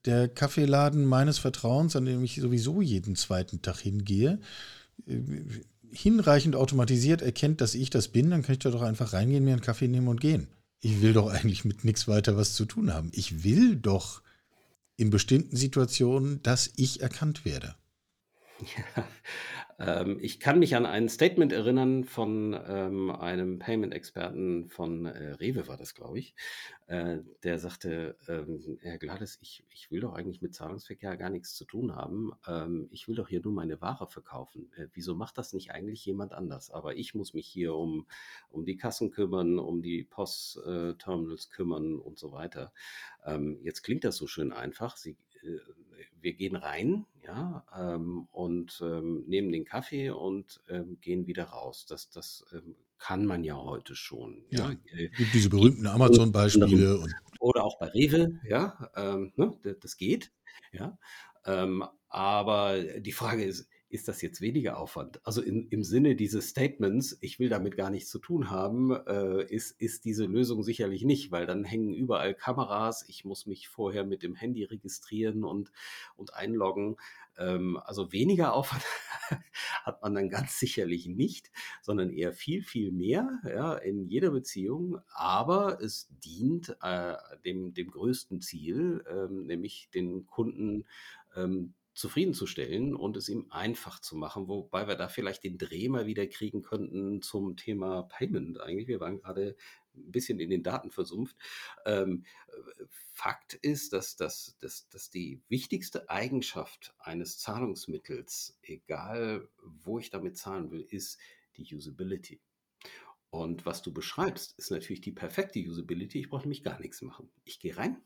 Speaker 2: der Kaffeeladen meines Vertrauens, an dem ich sowieso jeden zweiten Tag hingehe, äh, hinreichend automatisiert erkennt, dass ich das bin, dann kann ich da doch einfach reingehen, mir einen Kaffee nehmen und gehen. Ich will doch eigentlich mit nichts weiter was zu tun haben. Ich will doch in bestimmten Situationen, dass ich erkannt werde.
Speaker 3: Ja, ähm, ich kann mich an ein Statement erinnern von ähm, einem Payment-Experten von äh, Rewe, war das, glaube ich. Äh, der sagte, ähm, Herr Gladys, ich, ich will doch eigentlich mit Zahlungsverkehr gar nichts zu tun haben. Ähm, ich will doch hier nur meine Ware verkaufen. Äh, wieso macht das nicht eigentlich jemand anders? Aber ich muss mich hier um, um die Kassen kümmern, um die Postterminals kümmern und so weiter. Ähm, jetzt klingt das so schön einfach. Sie, wir gehen rein, ja, ähm, und ähm, nehmen den Kaffee und ähm, gehen wieder raus. Das, das ähm, kann man ja heute schon.
Speaker 2: Ja, ja. Äh, gibt diese berühmten Amazon-Beispiele.
Speaker 3: Oder auch bei Rewe, ja, ähm, ne, das geht, ja. Ähm, aber die Frage ist, ist das jetzt weniger Aufwand? Also in, im Sinne dieses Statements, ich will damit gar nichts zu tun haben, äh, ist, ist diese Lösung sicherlich nicht, weil dann hängen überall Kameras, ich muss mich vorher mit dem Handy registrieren und, und einloggen. Ähm, also weniger Aufwand hat man dann ganz sicherlich nicht, sondern eher viel, viel mehr ja, in jeder Beziehung. Aber es dient äh, dem, dem größten Ziel, ähm, nämlich den Kunden ähm, zufriedenzustellen und es ihm einfach zu machen, wobei wir da vielleicht den Dreh mal wieder kriegen könnten zum Thema Payment. Eigentlich, wir waren gerade ein bisschen in den Daten versumpft. Ähm, Fakt ist, dass, dass, dass, dass die wichtigste Eigenschaft eines Zahlungsmittels, egal wo ich damit zahlen will, ist die Usability. Und was du beschreibst, ist natürlich die perfekte Usability. Ich brauche nämlich gar nichts machen. Ich gehe rein,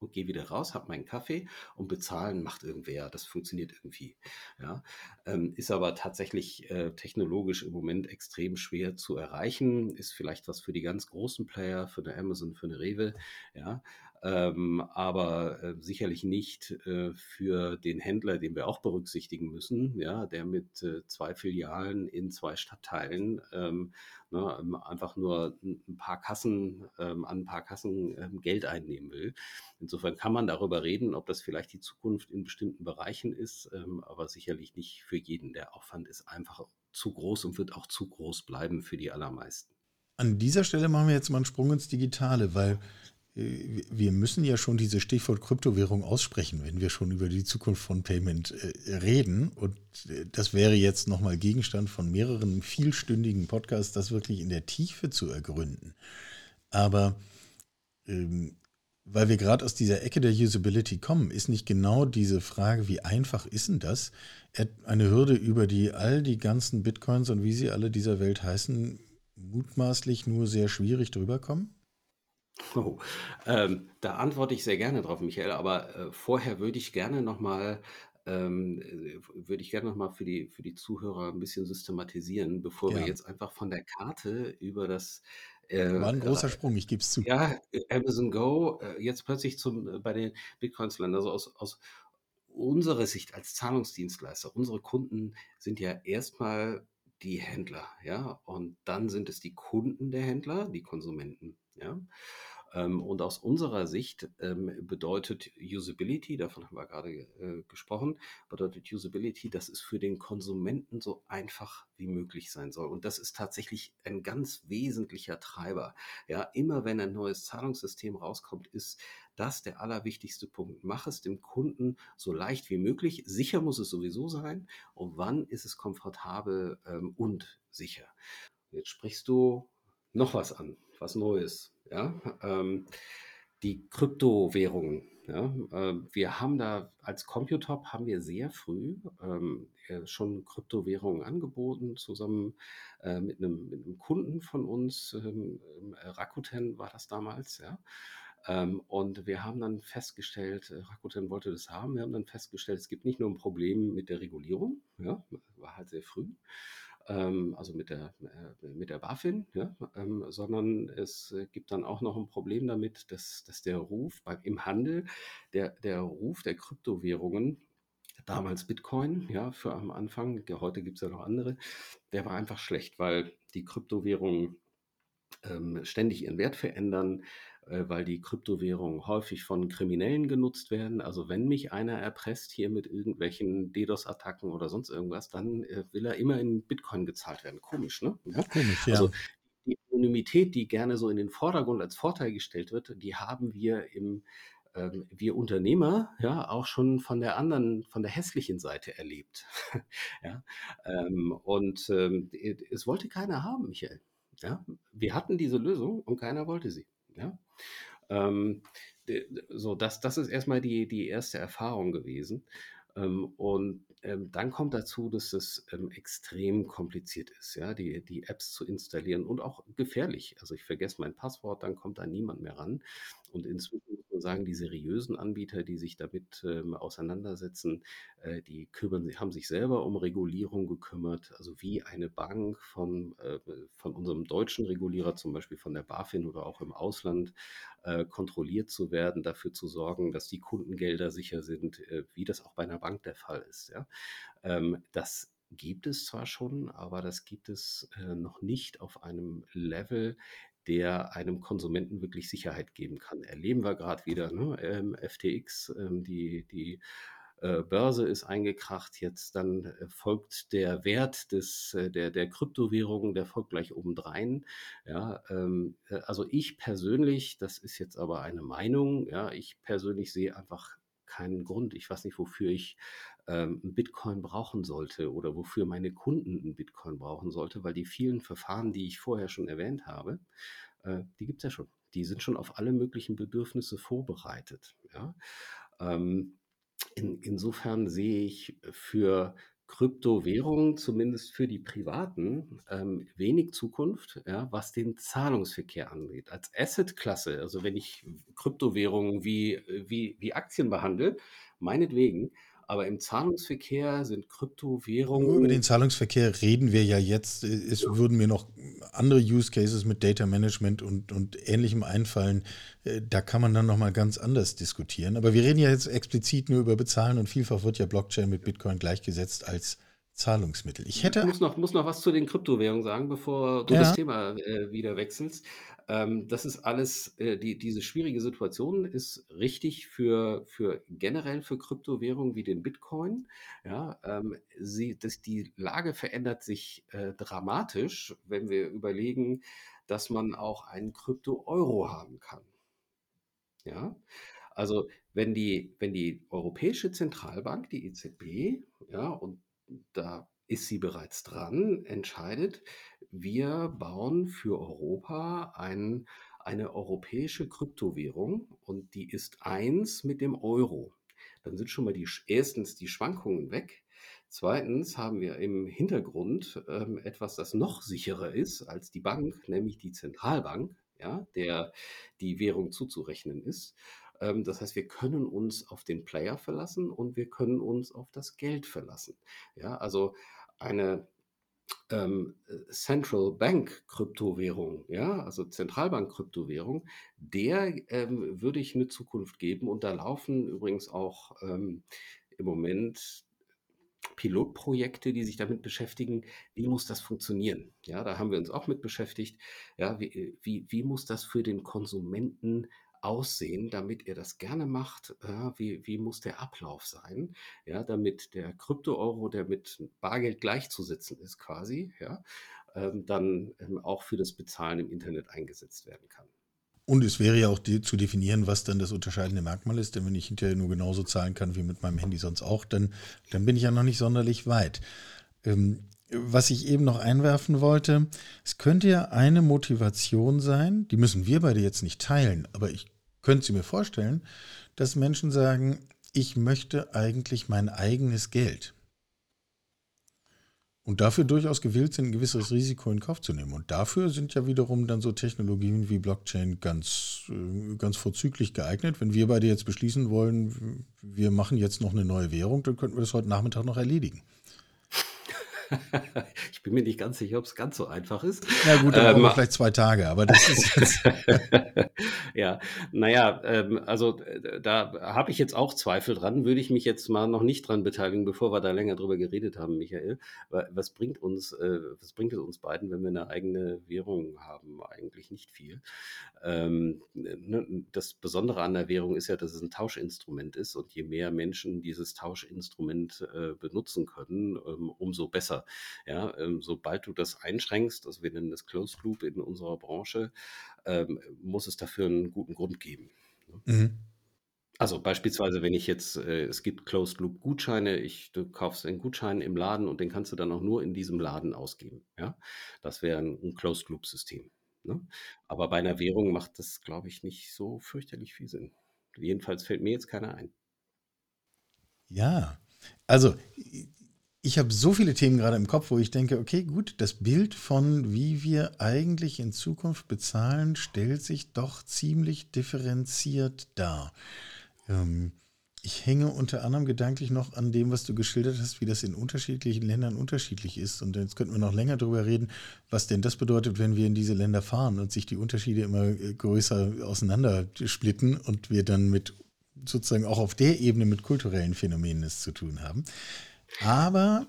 Speaker 3: und gehe wieder raus, habe meinen Kaffee und bezahlen macht irgendwer. Das funktioniert irgendwie. Ja, ähm, ist aber tatsächlich äh, technologisch im Moment extrem schwer zu erreichen. Ist vielleicht was für die ganz großen Player, für eine Amazon, für eine Rewe. Ja, ähm, aber äh, sicherlich nicht äh, für den Händler, den wir auch berücksichtigen müssen, ja, der mit äh, zwei Filialen in zwei Stadtteilen ähm, ne, ähm, einfach nur ein paar Kassen, ähm, an ein paar Kassen ähm, Geld einnehmen will. Insofern kann man darüber reden, ob das vielleicht die Zukunft in bestimmten Bereichen ist, ähm, aber sicherlich nicht für jeden. Der Aufwand ist einfach zu groß und wird auch zu groß bleiben für die allermeisten.
Speaker 2: An dieser Stelle machen wir jetzt mal einen Sprung ins Digitale, weil wir müssen ja schon dieses Stichwort Kryptowährung aussprechen, wenn wir schon über die Zukunft von Payment äh, reden. Und äh, das wäre jetzt nochmal Gegenstand von mehreren vielstündigen Podcasts, das wirklich in der Tiefe zu ergründen. Aber ähm, weil wir gerade aus dieser Ecke der Usability kommen, ist nicht genau diese Frage, wie einfach ist denn das, eine Hürde, über die all die ganzen Bitcoins und wie sie alle dieser Welt heißen, mutmaßlich nur sehr schwierig drüber kommen?
Speaker 3: Oh, ähm, da antworte ich sehr gerne drauf, Michael, aber äh, vorher würde ich gerne nochmal ähm, äh, würde ich gerne nochmal für die, für die Zuhörer ein bisschen systematisieren, bevor wir jetzt einfach von der Karte über das
Speaker 2: äh, War ein großer Sprung, ich gebe es zu.
Speaker 3: ja, Amazon Go äh, jetzt plötzlich zum, äh, bei den Bitcoins landen. Also aus, aus unserer Sicht als Zahlungsdienstleister, unsere Kunden sind ja erstmal die Händler, ja, und dann sind es die Kunden der Händler, die Konsumenten, ja. Ähm, und aus unserer Sicht ähm, bedeutet Usability, davon haben wir gerade äh, gesprochen, bedeutet Usability, dass es für den Konsumenten so einfach wie möglich sein soll. Und das ist tatsächlich ein ganz wesentlicher Treiber. Ja, immer wenn ein neues Zahlungssystem rauskommt, ist das der allerwichtigste Punkt. Mach es dem Kunden so leicht wie möglich. Sicher muss es sowieso sein. Und wann ist es komfortabel ähm, und sicher? Jetzt sprichst du noch was an, was Neues. Ja? Ähm, die Kryptowährungen. Ja? Äh, wir haben da als Computop haben wir sehr früh ähm, äh, schon Kryptowährungen angeboten, zusammen äh, mit, einem, mit, einem, Kunden von uns, ähm, Rakuten war das damals, ja. Ähm, und wir haben dann festgestellt, äh, Rakuten wollte das haben, wir haben dann festgestellt, es gibt nicht nur ein Problem mit der Regulierung, ja, war halt sehr früh, ähm, also mit der, äh, mit der BaFin, ja, ähm, sondern es äh, gibt dann auch noch ein Problem damit, dass, dass der Ruf beim, im Handel, der, der Ruf der Kryptowährungen, damals Bitcoin, ja, für am Anfang, heute gibt es ja noch andere, der war einfach schlecht, weil die Kryptowährungen ähm, ständig ihren Wert verändern, weil die Kryptowährungen häufig von Kriminellen genutzt werden. Also wenn mich einer erpresst hier mit irgendwelchen DDoS-Attacken oder sonst irgendwas, dann äh, will er immer in Bitcoin gezahlt werden. Komisch, ne?
Speaker 2: Ja? Komisch, ja.
Speaker 3: Also die Anonymität, die gerne so in den Vordergrund als Vorteil gestellt wird, die haben wir im ähm, wir Unternehmer ja auch schon von der anderen, von der hässlichen Seite erlebt. ja, ähm, und ähm, es wollte keiner haben, Michael. Ja, wir hatten diese Lösung und keiner wollte sie. Ja? Ähm, so, das, das ist erstmal die, die erste Erfahrung gewesen. Ähm, und ähm, dann kommt dazu, dass es ähm, extrem kompliziert ist, ja, die, die Apps zu installieren und auch gefährlich. Also ich vergesse mein Passwort, dann kommt da niemand mehr ran. Und inzwischen muss man sagen, die seriösen Anbieter, die sich damit ähm, auseinandersetzen, äh, die kümmern, haben sich selber um Regulierung gekümmert, also wie eine Bank von, äh, von unserem deutschen Regulierer, zum Beispiel von der BaFin oder auch im Ausland, äh, kontrolliert zu werden, dafür zu sorgen, dass die Kundengelder sicher sind, äh, wie das auch bei einer Bank der Fall ist. Ja? Ähm, das gibt es zwar schon, aber das gibt es äh, noch nicht auf einem Level, der einem Konsumenten wirklich Sicherheit geben kann. Erleben wir gerade wieder, ne? ähm, FTX, ähm, die, die äh, Börse ist eingekracht, jetzt dann äh, folgt der Wert des, äh, der, der Kryptowährungen, der folgt gleich obendrein. Ja, ähm, also ich persönlich, das ist jetzt aber eine Meinung, ja, ich persönlich sehe einfach keinen Grund. Ich weiß nicht, wofür ich ähm, Bitcoin brauchen sollte oder wofür meine Kunden einen Bitcoin brauchen sollte, weil die vielen Verfahren, die ich vorher schon erwähnt habe, äh, die gibt es ja schon. Die sind schon auf alle möglichen Bedürfnisse vorbereitet. Ja? Ähm, in, insofern sehe ich für Kryptowährungen, zumindest für die Privaten, ähm, wenig Zukunft, ja, was den Zahlungsverkehr angeht. Als Assetklasse, also wenn ich Kryptowährungen wie, wie, wie Aktien behandle, meinetwegen, aber im Zahlungsverkehr sind Kryptowährungen.
Speaker 2: Über den Zahlungsverkehr reden wir ja jetzt. Es ja. würden mir noch andere Use Cases mit Data Management und, und ähnlichem einfallen. Äh, da kann man dann nochmal ganz anders diskutieren. Aber wir reden ja jetzt explizit nur über Bezahlen und vielfach wird ja Blockchain mit Bitcoin gleichgesetzt als Zahlungsmittel. Ich hätte.
Speaker 3: Ich muss noch, muss noch was zu den Kryptowährungen sagen, bevor du ja. das Thema äh, wieder wechselst. Ähm, das ist alles, äh, die, diese schwierige Situation ist richtig für, für generell für Kryptowährungen wie den Bitcoin. Ja, ähm, sie, das, die Lage verändert sich äh, dramatisch, wenn wir überlegen, dass man auch einen Krypto-Euro haben kann. Ja, also wenn die, wenn die Europäische Zentralbank, die EZB, ja, und da ist sie bereits dran, entscheidet, wir bauen für Europa ein, eine europäische Kryptowährung und die ist eins mit dem Euro. Dann sind schon mal die, erstens die Schwankungen weg. Zweitens haben wir im Hintergrund ähm, etwas, das noch sicherer ist als die Bank, nämlich die Zentralbank, ja, der die Währung zuzurechnen ist. Ähm, das heißt, wir können uns auf den Player verlassen und wir können uns auf das Geld verlassen. Ja, also eine ähm, Central Bank Kryptowährung, ja, also Zentralbank Kryptowährung, der ähm, würde ich eine Zukunft geben und da laufen übrigens auch ähm, im Moment Pilotprojekte, die sich damit beschäftigen, wie muss das funktionieren? Ja, da haben wir uns auch mit beschäftigt. Ja, wie, wie, wie muss das für den Konsumenten aussehen, damit er das gerne macht? Ja, wie, wie muss der Ablauf sein? Ja, damit der Krypto-Euro, der mit Bargeld gleichzusetzen ist quasi, ja, ähm, dann ähm, auch für das Bezahlen im Internet eingesetzt werden kann.
Speaker 2: Und es wäre ja auch die, zu definieren, was dann das unterscheidende Merkmal ist. Denn wenn ich hinterher nur genauso zahlen kann wie mit meinem Handy sonst auch, dann, dann bin ich ja noch nicht sonderlich weit. Ähm, was ich eben noch einwerfen wollte, es könnte ja eine Motivation sein, die müssen wir beide jetzt nicht teilen, aber ich könnte sie mir vorstellen, dass Menschen sagen, ich möchte eigentlich mein eigenes Geld und dafür durchaus gewillt sind, ein gewisses Risiko in Kauf zu nehmen. Und dafür sind ja wiederum dann so Technologien wie Blockchain ganz, äh, ganz vorzüglich geeignet. Wenn wir beide jetzt beschließen wollen, wir machen jetzt noch eine neue Währung, dann könnten wir das heute Nachmittag noch erledigen.
Speaker 3: ich bin mir nicht ganz sicher, ob es ganz so einfach ist.
Speaker 2: Ja gut, dann ähm, vielleicht zwei Tage, aber das ist jetzt.
Speaker 3: ja, naja, ähm, also da habe ich jetzt auch Zweifel dran, würde ich mich jetzt mal noch nicht dran beteiligen, bevor wir da länger drüber geredet haben, Michael. Was bringt uns, äh, was bringt es uns beiden, wenn wir eine eigene Währung haben? Eigentlich nicht viel. Ähm, ne, das Besondere an der Währung ist ja, dass es ein Tauschinstrument ist und je mehr Menschen dieses Tauschinstrument äh, benutzen können, ähm, umso besser. Ja, ähm, sobald du das einschränkst, also wir nennen das Closed Loop in unserer Branche, muss es dafür einen guten Grund geben. Ne? Mhm. Also beispielsweise, wenn ich jetzt, äh, es gibt Closed Loop Gutscheine, ich, du kaufst einen Gutschein im Laden und den kannst du dann auch nur in diesem Laden ausgeben. Ja, das wäre ein, ein Closed Loop System. Ne? Aber bei einer Währung macht das, glaube ich, nicht so fürchterlich viel Sinn. Jedenfalls fällt mir jetzt keiner ein.
Speaker 2: Ja, also ich habe so viele Themen gerade im Kopf, wo ich denke, okay, gut, das Bild von, wie wir eigentlich in Zukunft bezahlen, stellt sich doch ziemlich differenziert dar. Ähm, ich hänge unter anderem gedanklich noch an dem, was du geschildert hast, wie das in unterschiedlichen Ländern unterschiedlich ist. Und jetzt könnten wir noch länger darüber reden, was denn das bedeutet, wenn wir in diese Länder fahren und sich die Unterschiede immer äh, größer auseinandersplitten und wir dann mit sozusagen auch auf der Ebene mit kulturellen Phänomenen es zu tun haben. Aber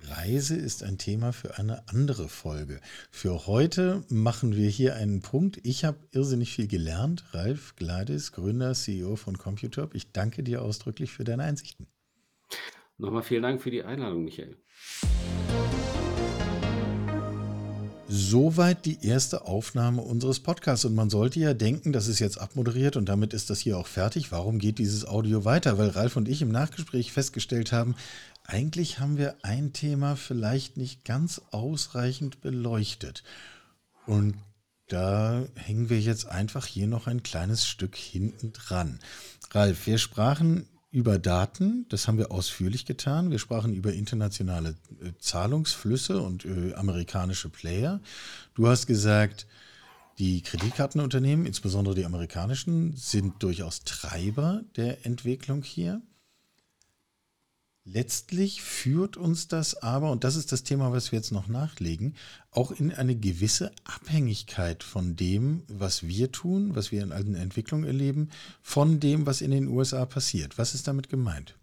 Speaker 2: Reise ist ein Thema für eine andere Folge. Für heute machen wir hier einen Punkt. Ich habe irrsinnig viel gelernt. Ralf Gladys, Gründer, CEO von Computop. Ich danke dir ausdrücklich für deine Einsichten.
Speaker 3: Nochmal vielen Dank für die Einladung, Michael.
Speaker 2: Soweit die erste Aufnahme unseres Podcasts. Und man sollte ja denken, das ist jetzt abmoderiert und damit ist das hier auch fertig. Warum geht dieses Audio weiter? Weil Ralf und ich im Nachgespräch festgestellt haben, eigentlich haben wir ein Thema vielleicht nicht ganz ausreichend beleuchtet. Und da hängen wir jetzt einfach hier noch ein kleines Stück hinten dran. Ralf, wir sprachen über Daten, das haben wir ausführlich getan. Wir sprachen über internationale äh, Zahlungsflüsse und äh, amerikanische Player. Du hast gesagt, die Kreditkartenunternehmen, insbesondere die amerikanischen, sind durchaus Treiber der Entwicklung hier. Letztlich führt uns das aber, und das ist das Thema, was wir jetzt noch nachlegen, auch in eine gewisse Abhängigkeit von dem, was wir tun, was wir in alten Entwicklungen erleben, von dem, was in den USA passiert. Was ist damit gemeint?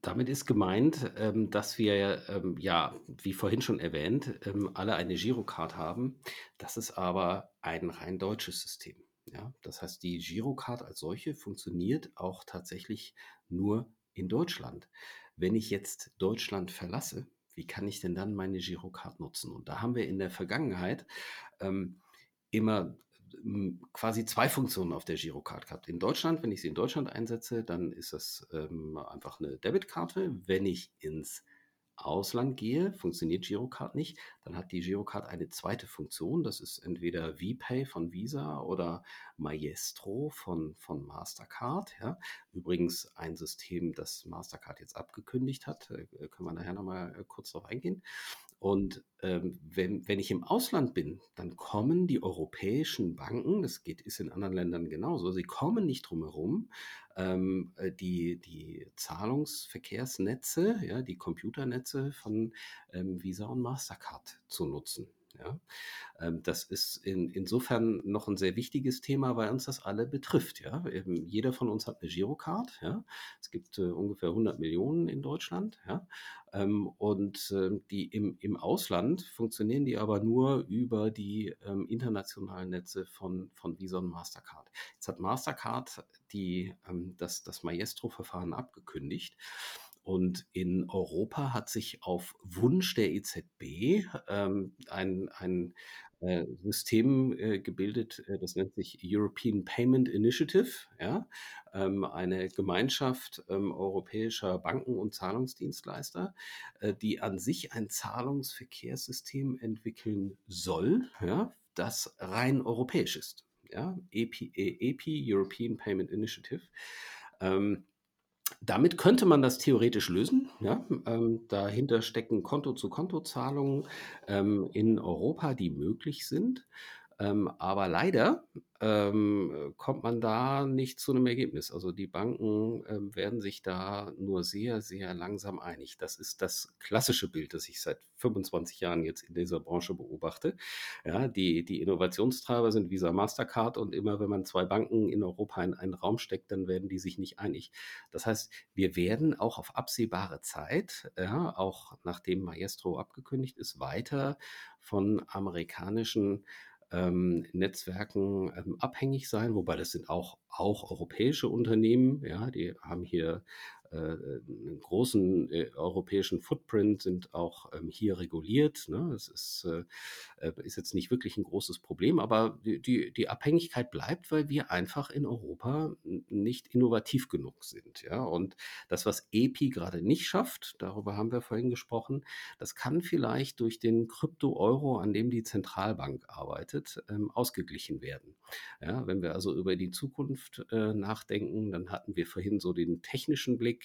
Speaker 3: Damit ist gemeint, ähm, dass wir ähm, ja, wie vorhin schon erwähnt, ähm, alle eine Girocard haben. Das ist aber ein rein deutsches System. Ja, das heißt, die Girocard als solche funktioniert auch tatsächlich nur in Deutschland. Wenn ich jetzt Deutschland verlasse, wie kann ich denn dann meine Girocard nutzen? Und da haben wir in der Vergangenheit ähm, immer quasi zwei Funktionen auf der Girocard gehabt. In Deutschland, wenn ich sie in Deutschland einsetze, dann ist das ähm, einfach eine Debitkarte. Wenn ich ins Ausland gehe, funktioniert Girocard nicht, dann hat die Girocard eine zweite Funktion. Das ist entweder VPay von Visa oder Maestro von, von Mastercard. Ja. Übrigens ein System, das Mastercard jetzt abgekündigt hat. Äh, können wir nachher nochmal äh, kurz darauf eingehen. Und ähm, wenn, wenn ich im Ausland bin, dann kommen die europäischen Banken, das geht, ist in anderen Ländern genauso, sie kommen nicht drum herum, ähm, äh, die, die Zahlungsverkehrsnetze, ja, die Computernetze von ähm, Visa und Mastercard zu nutzen. Ja? Ähm, das ist in, insofern noch ein sehr wichtiges Thema, weil uns das alle betrifft. Ja? Eben jeder von uns hat eine Girocard. Ja? Es gibt äh, ungefähr 100 Millionen in Deutschland. Ja? Ähm, und äh, die im, im Ausland funktionieren die aber nur über die ähm, internationalen Netze von, von Visa und Mastercard. Jetzt hat Mastercard die, ähm, das, das Maestro-Verfahren abgekündigt. Und in Europa hat sich auf Wunsch der EZB ähm, ein, ein äh, System äh, gebildet, äh, das nennt sich European Payment Initiative, ja, ähm, eine Gemeinschaft ähm, europäischer Banken und Zahlungsdienstleister, äh, die an sich ein Zahlungsverkehrssystem entwickeln soll, ja, das rein europäisch ist. Ja, EP, EP European Payment Initiative. Ähm, damit könnte man das theoretisch lösen. Ja? Ähm, dahinter stecken Konto-zu-Konto-Zahlungen ähm, in Europa, die möglich sind. Ähm, aber leider ähm, kommt man da nicht zu einem Ergebnis. Also die Banken ähm, werden sich da nur sehr, sehr langsam einig. Das ist das klassische Bild, das ich seit 25 Jahren jetzt in dieser Branche beobachte. Ja, die, die Innovationstreiber sind Visa Mastercard und immer wenn man zwei Banken in Europa in einen Raum steckt, dann werden die sich nicht einig. Das heißt, wir werden auch auf absehbare Zeit, ja, auch nachdem Maestro abgekündigt ist, weiter von amerikanischen ähm, Netzwerken ähm, abhängig sein, wobei das sind auch, auch europäische Unternehmen, ja, die haben hier einen großen äh, europäischen Footprint, sind auch ähm, hier reguliert. Ne? Es ist, äh, äh, ist jetzt nicht wirklich ein großes Problem, aber die, die, Abhängigkeit bleibt, weil wir einfach in Europa nicht innovativ genug sind. Und das, was EPI gerade nicht schafft, darüber haben wir vorhin gesprochen, das kann vielleicht durch den Krypto-Euro, an dem die Zentralbank arbeitet, ähm, ausgeglichen werden. Ja? Wenn wir also über die Zukunft äh, nachdenken, dann hatten wir vorhin so den technischen Blick,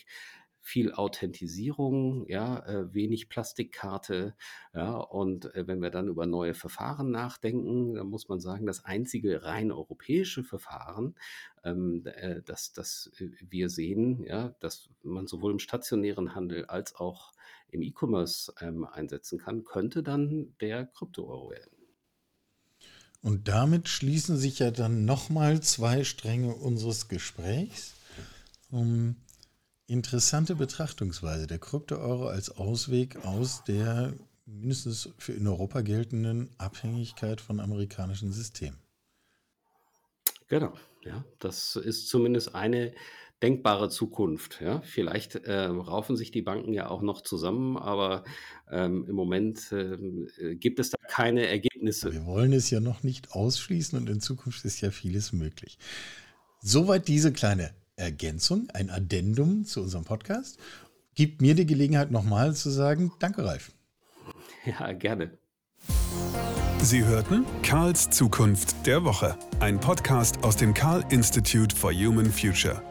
Speaker 3: viel Authentisierung, ja, äh, wenig Plastikkarte, ja, und äh, wenn wir dann über neue Verfahren nachdenken, dann muss man sagen, das einzige rein europäische Verfahren, ähm, äh, das, das wir sehen, ja, dass man sowohl im stationären Handel als auch im E-Commerce ähm, einsetzen kann, könnte dann der Krypto-Euro werden.
Speaker 2: Und damit schließen sich ja dann nochmal zwei Stränge unseres Gesprächs. Um Interessante Betrachtungsweise. Der Krypto-Euro als Ausweg aus der mindestens für in Europa geltenden Abhängigkeit von amerikanischen Systemen.
Speaker 3: Genau, ja, das ist zumindest eine denkbare Zukunft. Ja, vielleicht äh, raufen sich die Banken ja auch noch zusammen, aber ähm, im Moment äh, gibt es da keine Ergebnisse.
Speaker 2: Wir wollen es ja noch nicht ausschließen und in Zukunft ist ja vieles möglich. Soweit diese kleine Ergänzung, ein Addendum zu unserem Podcast. Gibt mir die Gelegenheit, nochmal zu sagen, danke Ralf.
Speaker 3: Ja, gerne.
Speaker 1: Sie hörten Karls Zukunft der Woche, ein Podcast aus dem Karl Institute for Human Future.